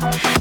Bye.